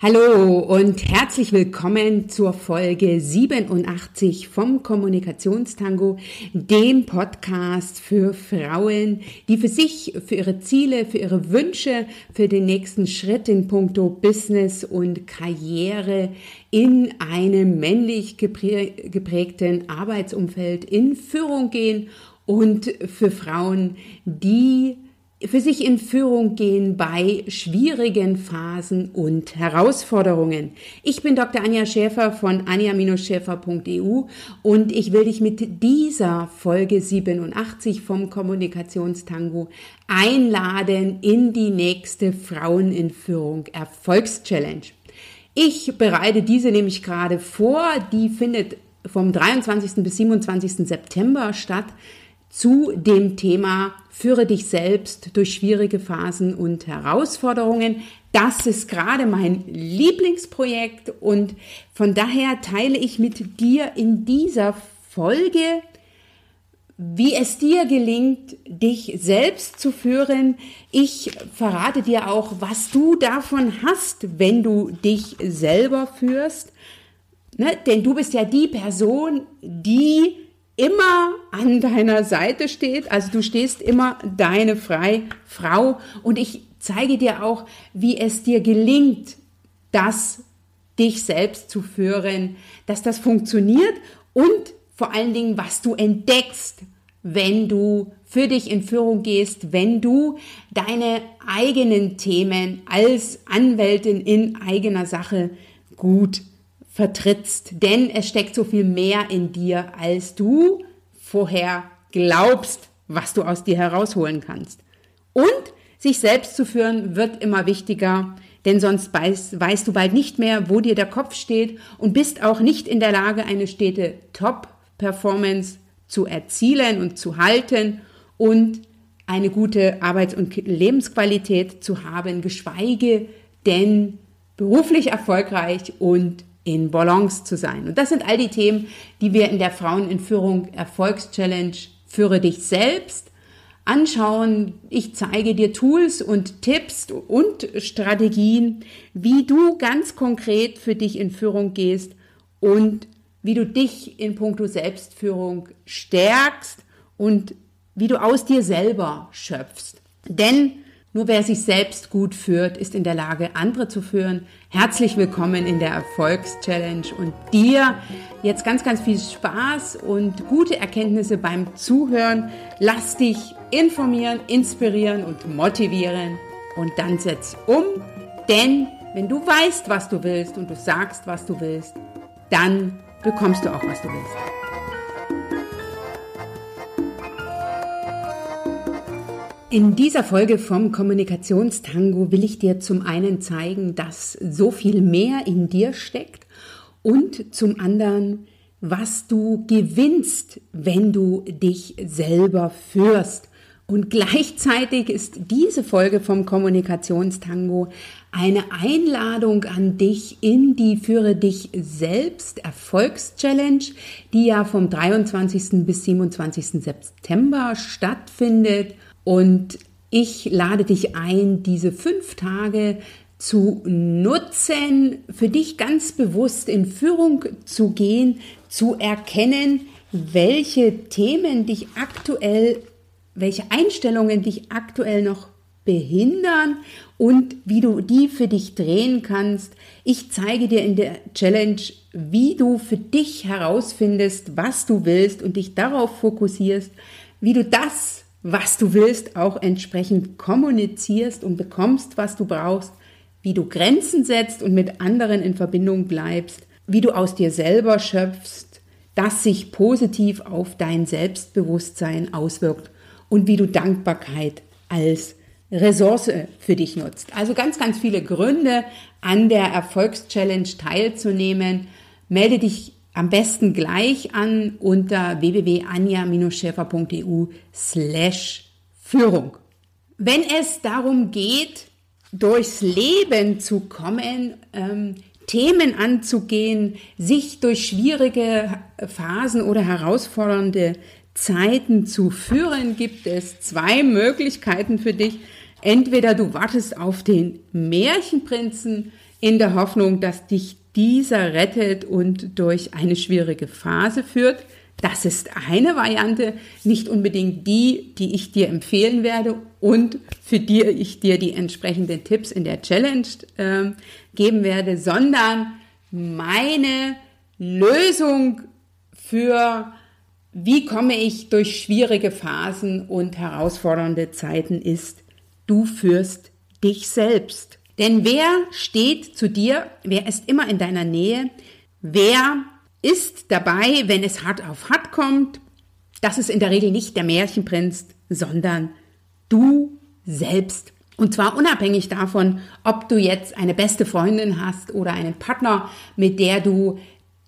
Hallo und herzlich willkommen zur Folge 87 vom Kommunikationstango, dem Podcast für Frauen, die für sich, für ihre Ziele, für ihre Wünsche, für den nächsten Schritt in puncto Business und Karriere in einem männlich geprägten Arbeitsumfeld in Führung gehen und für Frauen, die für sich in Führung gehen bei schwierigen Phasen und Herausforderungen. Ich bin Dr. Anja Schäfer von anja-schäfer.eu und ich will dich mit dieser Folge 87 vom Kommunikationstango einladen in die nächste Frauen in Führung Erfolgschallenge. Ich bereite diese nämlich gerade vor. Die findet vom 23. bis 27. September statt zu dem Thema Führe dich selbst durch schwierige Phasen und Herausforderungen. Das ist gerade mein Lieblingsprojekt und von daher teile ich mit dir in dieser Folge, wie es dir gelingt, dich selbst zu führen. Ich verrate dir auch, was du davon hast, wenn du dich selber führst. Ne? Denn du bist ja die Person, die immer an deiner Seite steht. Also du stehst immer deine freie Frau und ich zeige dir auch, wie es dir gelingt, das dich selbst zu führen, dass das funktioniert und vor allen Dingen, was du entdeckst, wenn du für dich in Führung gehst, wenn du deine eigenen Themen als Anwältin in eigener Sache gut vertrittst, denn es steckt so viel mehr in dir, als du vorher glaubst, was du aus dir herausholen kannst. Und sich selbst zu führen wird immer wichtiger, denn sonst weißt, weißt du bald nicht mehr, wo dir der Kopf steht und bist auch nicht in der Lage, eine stete Top-Performance zu erzielen und zu halten und eine gute Arbeits- und Lebensqualität zu haben, geschweige denn beruflich erfolgreich und in Balance zu sein. Und das sind all die Themen, die wir in der Frauen in Führung Erfolgschallenge Führe dich selbst anschauen. Ich zeige dir Tools und Tipps und Strategien, wie du ganz konkret für dich in Führung gehst und wie du dich in puncto Selbstführung stärkst und wie du aus dir selber schöpfst. Denn nur wer sich selbst gut führt, ist in der Lage, andere zu führen. Herzlich willkommen in der Erfolgschallenge und dir jetzt ganz, ganz viel Spaß und gute Erkenntnisse beim Zuhören. Lass dich informieren, inspirieren und motivieren und dann setz um, denn wenn du weißt, was du willst und du sagst, was du willst, dann bekommst du auch, was du willst. In dieser Folge vom Kommunikationstango will ich dir zum einen zeigen, dass so viel mehr in dir steckt und zum anderen, was du gewinnst, wenn du dich selber führst. Und gleichzeitig ist diese Folge vom Kommunikationstango eine Einladung an dich in die Führe dich selbst Erfolgschallenge, die ja vom 23. bis 27. September stattfindet. Und ich lade dich ein, diese fünf Tage zu nutzen, für dich ganz bewusst in Führung zu gehen, zu erkennen, welche Themen dich aktuell, welche Einstellungen dich aktuell noch behindern und wie du die für dich drehen kannst. Ich zeige dir in der Challenge, wie du für dich herausfindest, was du willst und dich darauf fokussierst, wie du das was du willst, auch entsprechend kommunizierst und bekommst, was du brauchst, wie du Grenzen setzt und mit anderen in Verbindung bleibst, wie du aus dir selber schöpfst, das sich positiv auf dein Selbstbewusstsein auswirkt und wie du Dankbarkeit als Ressource für dich nutzt. Also ganz, ganz viele Gründe, an der Erfolgschallenge teilzunehmen. Melde dich am besten gleich an unter www.anja-schäfer.eu slash Führung. Wenn es darum geht, durchs Leben zu kommen, ähm, Themen anzugehen, sich durch schwierige Phasen oder herausfordernde Zeiten zu führen, gibt es zwei Möglichkeiten für dich. Entweder du wartest auf den Märchenprinzen, in der Hoffnung, dass dich dieser rettet und durch eine schwierige Phase führt. Das ist eine Variante, nicht unbedingt die, die ich dir empfehlen werde und für die ich dir die entsprechenden Tipps in der Challenge äh, geben werde, sondern meine Lösung für wie komme ich durch schwierige Phasen und herausfordernde Zeiten ist, du führst dich selbst. Denn wer steht zu dir, wer ist immer in deiner Nähe, wer ist dabei, wenn es hart auf hart kommt, das ist in der Regel nicht der Märchenprinz, sondern du selbst. Und zwar unabhängig davon, ob du jetzt eine beste Freundin hast oder einen Partner, mit der du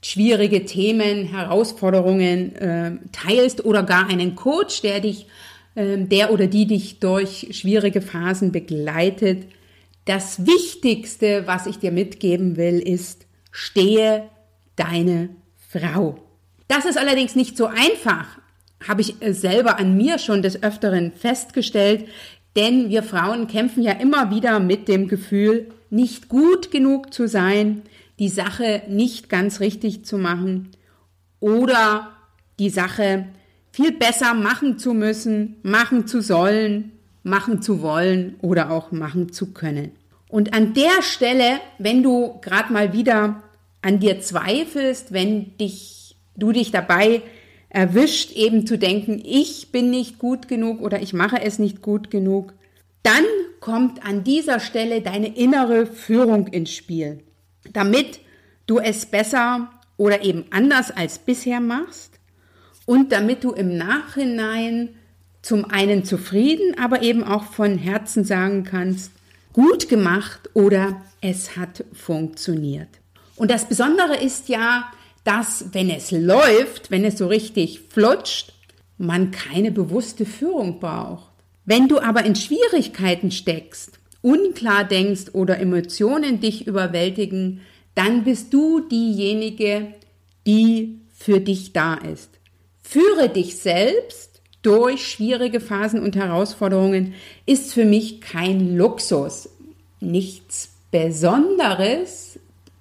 schwierige Themen, Herausforderungen äh, teilst oder gar einen Coach, der dich, äh, der oder die dich durch schwierige Phasen begleitet. Das Wichtigste, was ich dir mitgeben will, ist, stehe deine Frau. Das ist allerdings nicht so einfach, habe ich äh, selber an mir schon des Öfteren festgestellt, denn wir Frauen kämpfen ja immer wieder mit dem Gefühl, nicht gut genug zu sein, die Sache nicht ganz richtig zu machen oder die Sache viel besser machen zu müssen, machen zu sollen, machen zu wollen oder auch machen zu können. Und an der Stelle, wenn du gerade mal wieder an dir zweifelst, wenn dich, du dich dabei erwischt, eben zu denken, ich bin nicht gut genug oder ich mache es nicht gut genug, dann kommt an dieser Stelle deine innere Führung ins Spiel, damit du es besser oder eben anders als bisher machst und damit du im Nachhinein zum einen zufrieden, aber eben auch von Herzen sagen kannst, gut gemacht oder es hat funktioniert. Und das Besondere ist ja, dass wenn es läuft, wenn es so richtig flutscht, man keine bewusste Führung braucht. Wenn du aber in Schwierigkeiten steckst, unklar denkst oder Emotionen dich überwältigen, dann bist du diejenige, die für dich da ist. Führe dich selbst durch schwierige Phasen und Herausforderungen ist für mich kein Luxus, nichts Besonderes,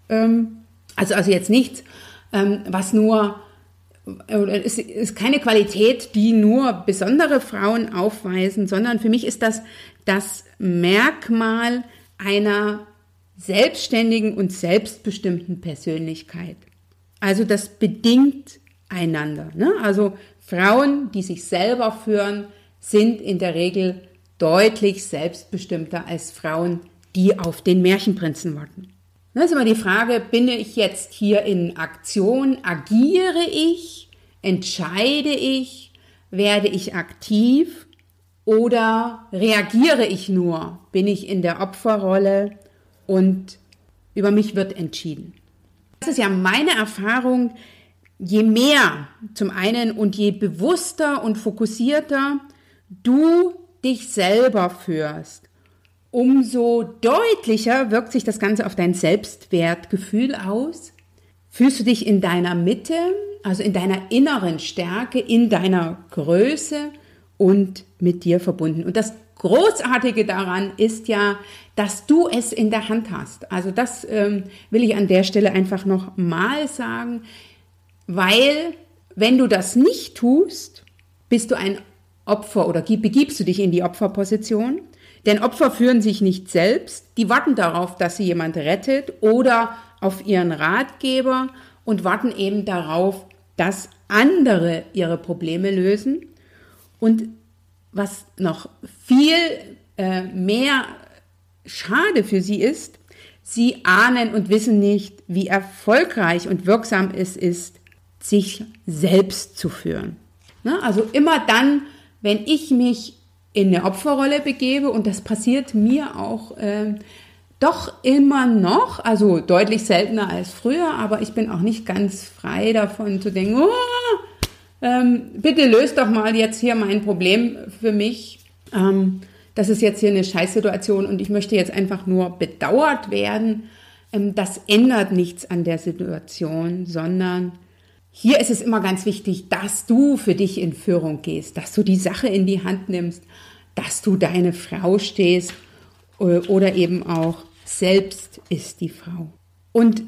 ähm, also, also jetzt nichts, ähm, was nur, es ist keine Qualität, die nur besondere Frauen aufweisen, sondern für mich ist das das Merkmal einer selbstständigen und selbstbestimmten Persönlichkeit. Also das bedingt einander. Ne? Also Frauen, die sich selber führen, sind in der Regel deutlich selbstbestimmter als Frauen, die auf den Märchenprinzen warten. Das ist immer die Frage, bin ich jetzt hier in Aktion, agiere ich, entscheide ich, werde ich aktiv? Oder reagiere ich nur, bin ich in der Opferrolle? Und über mich wird entschieden. Das ist ja meine Erfahrung, je mehr zum einen und je bewusster und fokussierter du dich selber führst, umso deutlicher wirkt sich das Ganze auf dein Selbstwertgefühl aus. Fühlst du dich in deiner Mitte, also in deiner inneren Stärke, in deiner Größe und mit dir verbunden. Und das Großartige daran ist ja, dass du es in der Hand hast. Also das ähm, will ich an der Stelle einfach noch mal sagen, weil wenn du das nicht tust, bist du ein Opfer oder begibst du dich in die Opferposition denn Opfer führen sich nicht selbst, die warten darauf, dass sie jemand rettet oder auf ihren Ratgeber und warten eben darauf, dass andere ihre Probleme lösen. Und was noch viel äh, mehr schade für sie ist, sie ahnen und wissen nicht, wie erfolgreich und wirksam es ist, sich selbst zu führen. Ne? Also immer dann, wenn ich mich in eine Opferrolle begebe und das passiert mir auch äh, doch immer noch, also deutlich seltener als früher, aber ich bin auch nicht ganz frei davon zu denken, oh, ähm, bitte löst doch mal jetzt hier mein Problem für mich. Ähm, das ist jetzt hier eine Scheißsituation und ich möchte jetzt einfach nur bedauert werden. Ähm, das ändert nichts an der Situation, sondern hier ist es immer ganz wichtig, dass du für dich in Führung gehst, dass du die Sache in die Hand nimmst, dass du deine Frau stehst äh, oder eben auch selbst ist die Frau. Und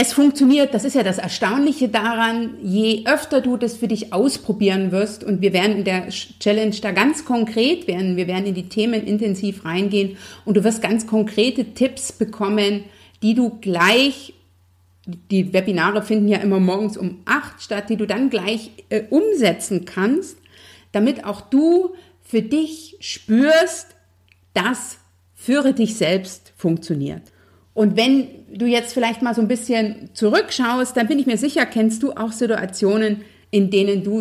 es funktioniert, das ist ja das Erstaunliche daran, je öfter du das für dich ausprobieren wirst und wir werden in der Challenge da ganz konkret werden, wir werden in die Themen intensiv reingehen und du wirst ganz konkrete Tipps bekommen, die du gleich, die Webinare finden ja immer morgens um acht statt, die du dann gleich äh, umsetzen kannst, damit auch du für dich spürst, dass führe dich selbst funktioniert. Und wenn du jetzt vielleicht mal so ein bisschen zurückschaust, dann bin ich mir sicher, kennst du auch Situationen, in denen du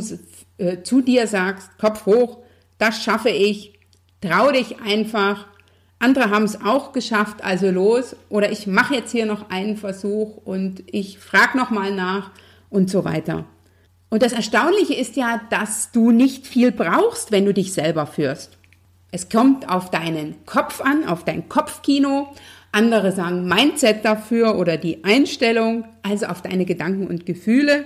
äh, zu dir sagst, Kopf hoch, das schaffe ich, trau dich einfach. Andere haben es auch geschafft, also los. Oder ich mache jetzt hier noch einen Versuch und ich frage nochmal nach und so weiter. Und das Erstaunliche ist ja, dass du nicht viel brauchst, wenn du dich selber führst. Es kommt auf deinen Kopf an, auf dein Kopfkino, andere sagen Mindset dafür oder die Einstellung, also auf deine Gedanken und Gefühle,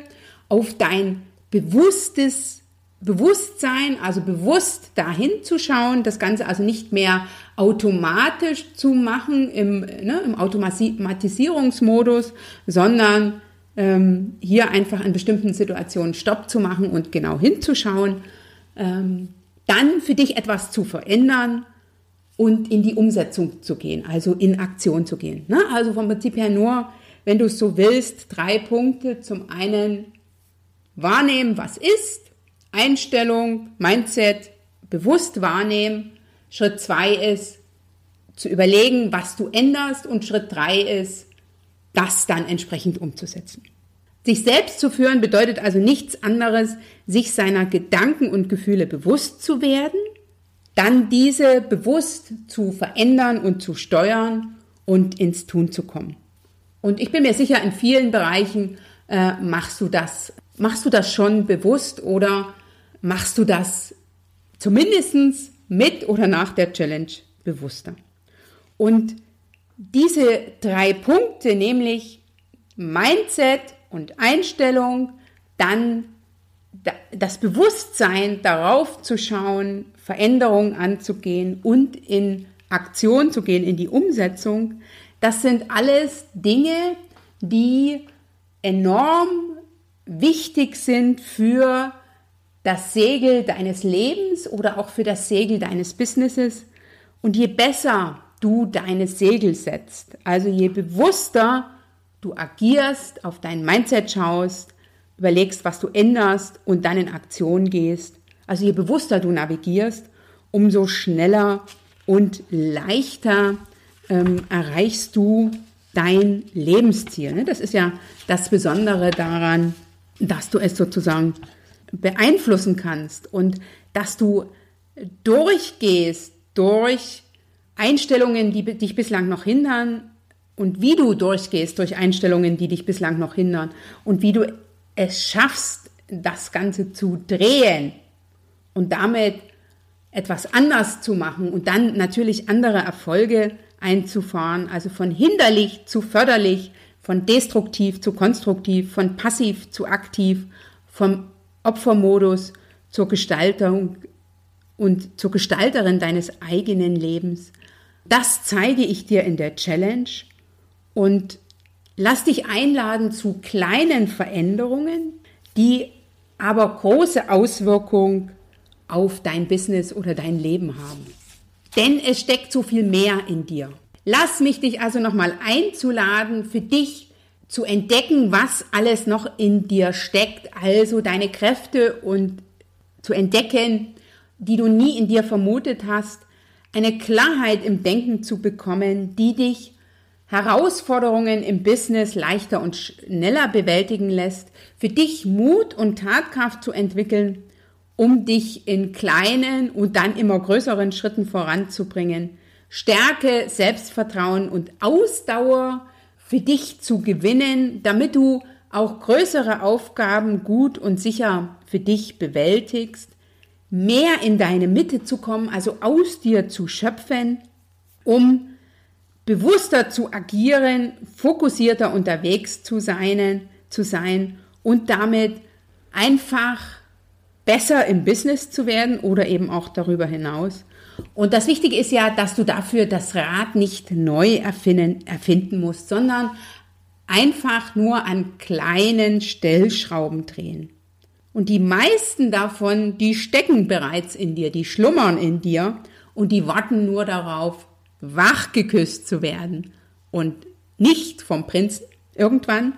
auf dein bewusstes Bewusstsein, also bewusst dahin zu schauen, das Ganze also nicht mehr automatisch zu machen im, ne, im Automatisierungsmodus, sondern ähm, hier einfach in bestimmten Situationen Stopp zu machen und genau hinzuschauen, ähm, dann für dich etwas zu verändern und in die Umsetzung zu gehen, also in Aktion zu gehen. Ne? Also vom Prinzip her nur, wenn du es so willst, drei Punkte. Zum einen wahrnehmen, was ist, Einstellung, Mindset, bewusst wahrnehmen. Schritt zwei ist zu überlegen, was du änderst und Schritt drei ist, das dann entsprechend umzusetzen. Sich selbst zu führen bedeutet also nichts anderes, sich seiner Gedanken und Gefühle bewusst zu werden dann diese bewusst zu verändern und zu steuern und ins Tun zu kommen. Und ich bin mir sicher, in vielen Bereichen äh, machst du das, machst du das schon bewusst oder machst du das zumindest mit oder nach der Challenge bewusster. Und diese drei Punkte, nämlich Mindset und Einstellung, dann das Bewusstsein darauf zu schauen, Veränderungen anzugehen und in Aktion zu gehen, in die Umsetzung, das sind alles Dinge, die enorm wichtig sind für das Segel deines Lebens oder auch für das Segel deines Businesses. Und je besser du deine Segel setzt, also je bewusster du agierst, auf dein Mindset schaust, überlegst, was du änderst und dann in Aktion gehst, also je bewusster du navigierst, umso schneller und leichter ähm, erreichst du dein Lebensziel. Ne? Das ist ja das Besondere daran, dass du es sozusagen beeinflussen kannst und dass du durchgehst durch Einstellungen, die dich bislang noch hindern und wie du durchgehst durch Einstellungen, die dich bislang noch hindern und wie du es schaffst, das Ganze zu drehen und damit etwas anders zu machen und dann natürlich andere Erfolge einzufahren, also von hinderlich zu förderlich, von destruktiv zu konstruktiv, von passiv zu aktiv, vom Opfermodus zur Gestaltung und zur Gestalterin deines eigenen Lebens. Das zeige ich dir in der Challenge und lass dich einladen zu kleinen Veränderungen, die aber große Auswirkungen auf dein Business oder dein Leben haben. Denn es steckt so viel mehr in dir. Lass mich dich also nochmal einzuladen, für dich zu entdecken, was alles noch in dir steckt, also deine Kräfte und zu entdecken, die du nie in dir vermutet hast, eine Klarheit im Denken zu bekommen, die dich Herausforderungen im Business leichter und schneller bewältigen lässt, für dich Mut und Tatkraft zu entwickeln um dich in kleinen und dann immer größeren Schritten voranzubringen. Stärke, Selbstvertrauen und Ausdauer für dich zu gewinnen, damit du auch größere Aufgaben gut und sicher für dich bewältigst, mehr in deine Mitte zu kommen, also aus dir zu schöpfen, um bewusster zu agieren, fokussierter unterwegs zu sein, zu sein und damit einfach besser im Business zu werden oder eben auch darüber hinaus Und das Wichtige ist ja, dass du dafür das Rad nicht neu erfinden, erfinden musst, sondern einfach nur an kleinen Stellschrauben drehen. Und die meisten davon, die stecken bereits in dir, die schlummern in dir und die warten nur darauf, wach geküsst zu werden. Und nicht vom Prinz irgendwann,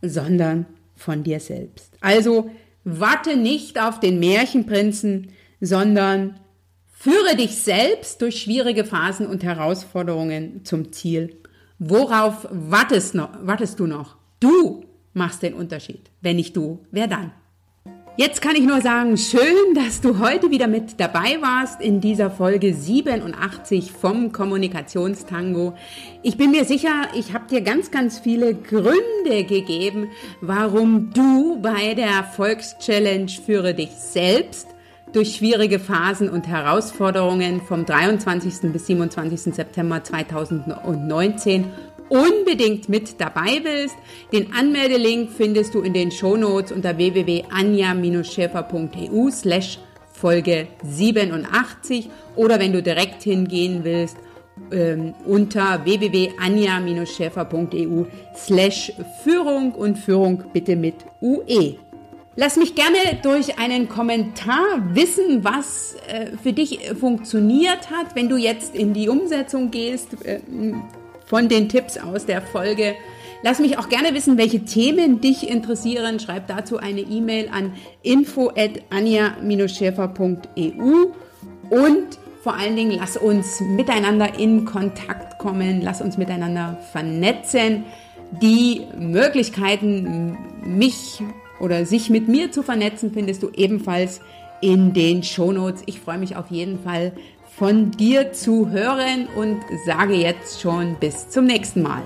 sondern von dir selbst. Also warte nicht auf den Märchenprinzen, sondern führe dich selbst durch schwierige Phasen und Herausforderungen zum Ziel. Worauf wartest, noch, wartest du noch? Du machst den Unterschied. Wenn nicht du, wer dann? Jetzt kann ich nur sagen, schön, dass du heute wieder mit dabei warst in dieser Folge 87 vom Kommunikationstango. Ich bin mir sicher, ich habe dir ganz, ganz viele Gründe gegeben, warum du bei der Erfolgschallenge Führe dich selbst durch schwierige Phasen und Herausforderungen vom 23. bis 27. September 2019 unbedingt mit dabei bist. Den Anmeldelink findest du in den Shownotes unter www.anja-schäfer.eu slash Folge 87 oder wenn du direkt hingehen willst, ähm, unter www.anja-schäfer.eu slash Führung und Führung bitte mit UE. Lass mich gerne durch einen Kommentar wissen, was äh, für dich funktioniert hat, wenn du jetzt in die Umsetzung gehst. Äh, von den Tipps aus der Folge. Lass mich auch gerne wissen, welche Themen dich interessieren. Schreib dazu eine E-Mail an info@anja-schäfer.eu und vor allen Dingen lass uns miteinander in Kontakt kommen, lass uns miteinander vernetzen. Die Möglichkeiten, mich oder sich mit mir zu vernetzen, findest du ebenfalls in den Shownotes. Ich freue mich auf jeden Fall von dir zu hören und sage jetzt schon bis zum nächsten Mal.